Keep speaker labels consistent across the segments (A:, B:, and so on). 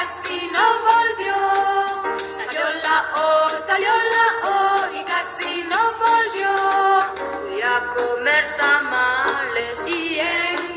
A: casi no volvió. Salió la O, salió la O y casi no volvió. Fui a comer tamales y engordó.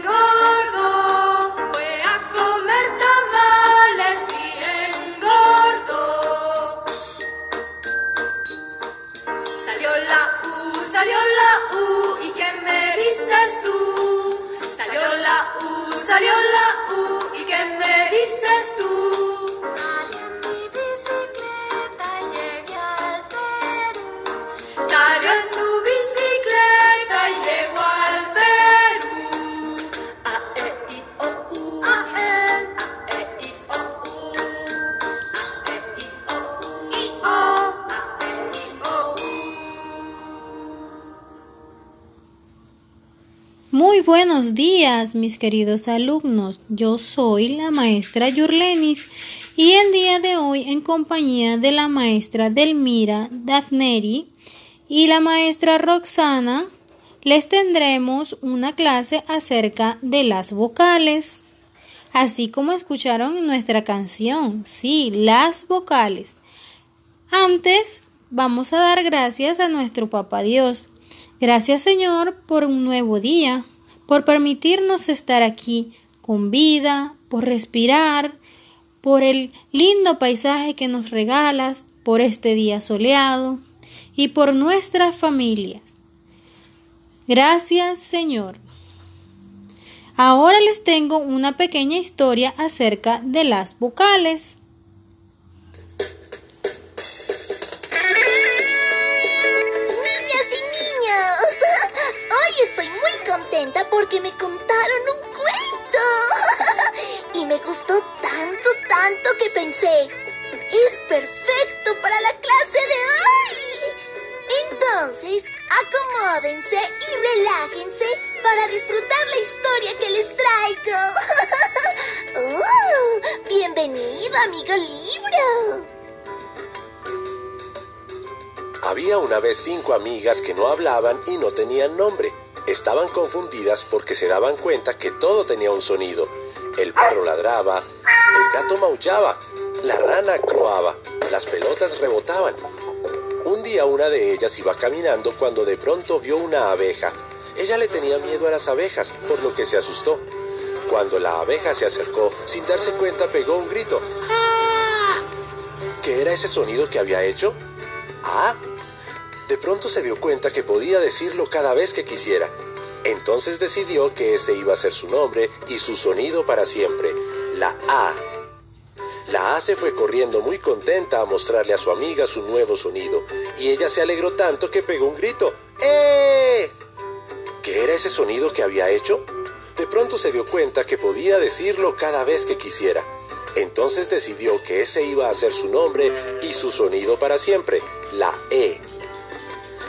B: Buenos días, mis queridos alumnos. Yo soy la maestra Yurlenis y el día de hoy en compañía de la maestra Delmira Dafneri y la maestra Roxana les tendremos una clase acerca de las vocales. Así como escucharon nuestra canción, sí, las vocales. Antes, vamos a dar gracias a nuestro Papá Dios. Gracias Señor por un nuevo día, por permitirnos estar aquí con vida, por respirar, por el lindo paisaje que nos regalas, por este día soleado y por nuestras familias. Gracias Señor. Ahora les tengo una pequeña historia acerca de las vocales.
C: Entonces, acomódense y relájense para disfrutar la historia que les traigo. ¡Oh! Bienvenido, amigo libro.
D: Había una vez cinco amigas que no hablaban y no tenían nombre. Estaban confundidas porque se daban cuenta que todo tenía un sonido. El perro ladraba, el gato maullaba, la rana croaba, las pelotas rebotaban. Un día una de ellas iba caminando cuando de pronto vio una abeja. Ella le tenía miedo a las abejas, por lo que se asustó. Cuando la abeja se acercó, sin darse cuenta pegó un grito. ¿Qué era ese sonido que había hecho? ¡Ah! De pronto se dio cuenta que podía decirlo cada vez que quisiera. Entonces decidió que ese iba a ser su nombre y su sonido para siempre, la A. La A se fue corriendo muy contenta a mostrarle a su amiga su nuevo sonido, y ella se alegró tanto que pegó un grito. ¡Eh! ¿Qué era ese sonido que había hecho? De pronto se dio cuenta que podía decirlo cada vez que quisiera. Entonces decidió que ese iba a ser su nombre y su sonido para siempre, la E.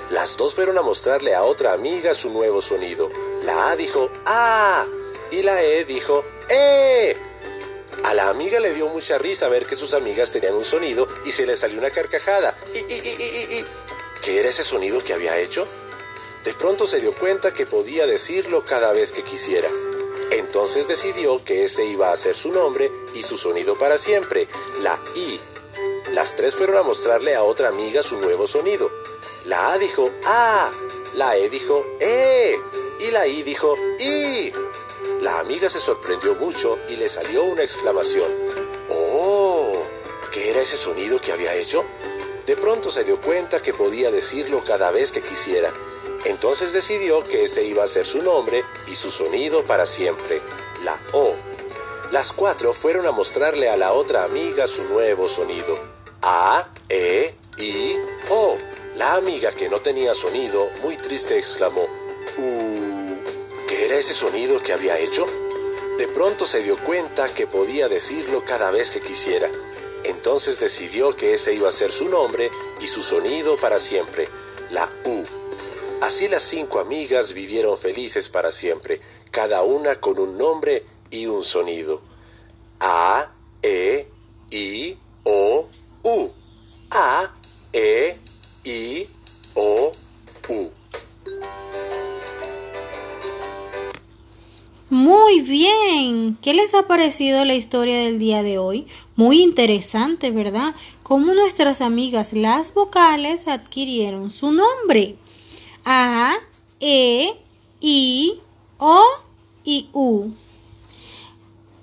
D: Las dos fueron a mostrarle a otra amiga su nuevo sonido. La A dijo ¡Ah! y la E dijo amiga le dio mucha risa ver que sus amigas tenían un sonido y se le salió una carcajada. ¡Y, y, y, y, y! ¿Qué era ese sonido que había hecho? De pronto se dio cuenta que podía decirlo cada vez que quisiera. Entonces decidió que ese iba a ser su nombre y su sonido para siempre, la I. Las tres fueron a mostrarle a otra amiga su nuevo sonido. La A dijo ¡Ah! La E dijo ¡Eh! Y la I dijo ¡I! La amiga se sorprendió mucho y le salió una exclamación. ¡Oh! ¿Qué era ese sonido que había hecho? De pronto se dio cuenta que podía decirlo cada vez que quisiera. Entonces decidió que ese iba a ser su nombre y su sonido para siempre, la O. Las cuatro fueron a mostrarle a la otra amiga su nuevo sonido. A, E, I, O. La amiga que no tenía sonido, muy triste, exclamó, "Uh, ¿qué ese sonido que había hecho? De pronto se dio cuenta que podía decirlo cada vez que quisiera. Entonces decidió que ese iba a ser su nombre y su sonido para siempre, la U. Así las cinco amigas vivieron felices para siempre, cada una con un nombre y un sonido. A,
B: bien. ¿Qué les ha parecido la historia del día de hoy? Muy interesante, ¿verdad? Cómo nuestras amigas las vocales adquirieron su nombre. A, E, I, O y U.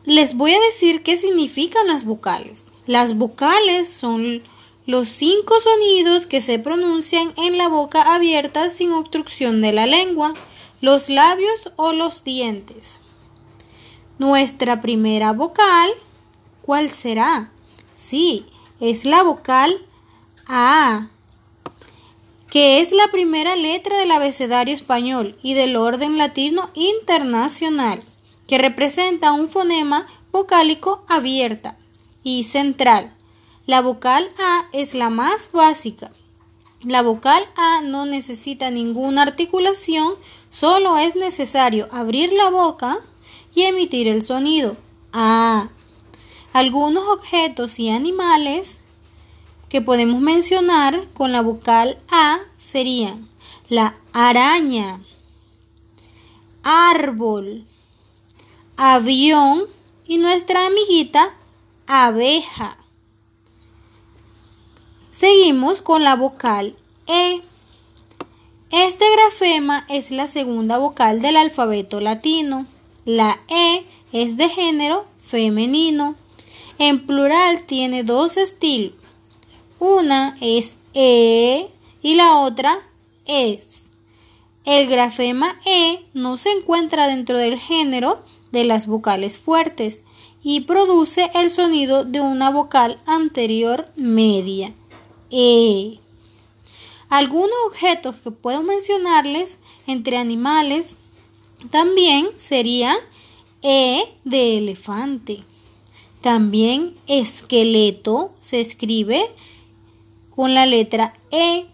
B: Les voy a decir qué significan las vocales. Las vocales son los cinco sonidos que se pronuncian en la boca abierta sin obstrucción de la lengua, los labios o los dientes. Nuestra primera vocal, ¿cuál será? Sí, es la vocal A, que es la primera letra del abecedario español y del orden latino internacional, que representa un fonema vocálico abierta y central. La vocal A es la más básica. La vocal A no necesita ninguna articulación, solo es necesario abrir la boca y emitir el sonido A. Algunos objetos y animales que podemos mencionar con la vocal A serían la araña, árbol, avión y nuestra amiguita abeja. Seguimos con la vocal E. Este grafema es la segunda vocal del alfabeto latino. La E es de género femenino. En plural tiene dos estilos. Una es E y la otra es. El grafema E no se encuentra dentro del género de las vocales fuertes y produce el sonido de una vocal anterior media. E. Algunos objetos que puedo mencionarles entre animales también serían E de elefante. También esqueleto se escribe con la letra E,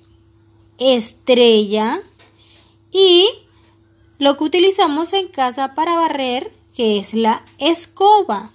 B: estrella y lo que utilizamos en casa para barrer, que es la escoba.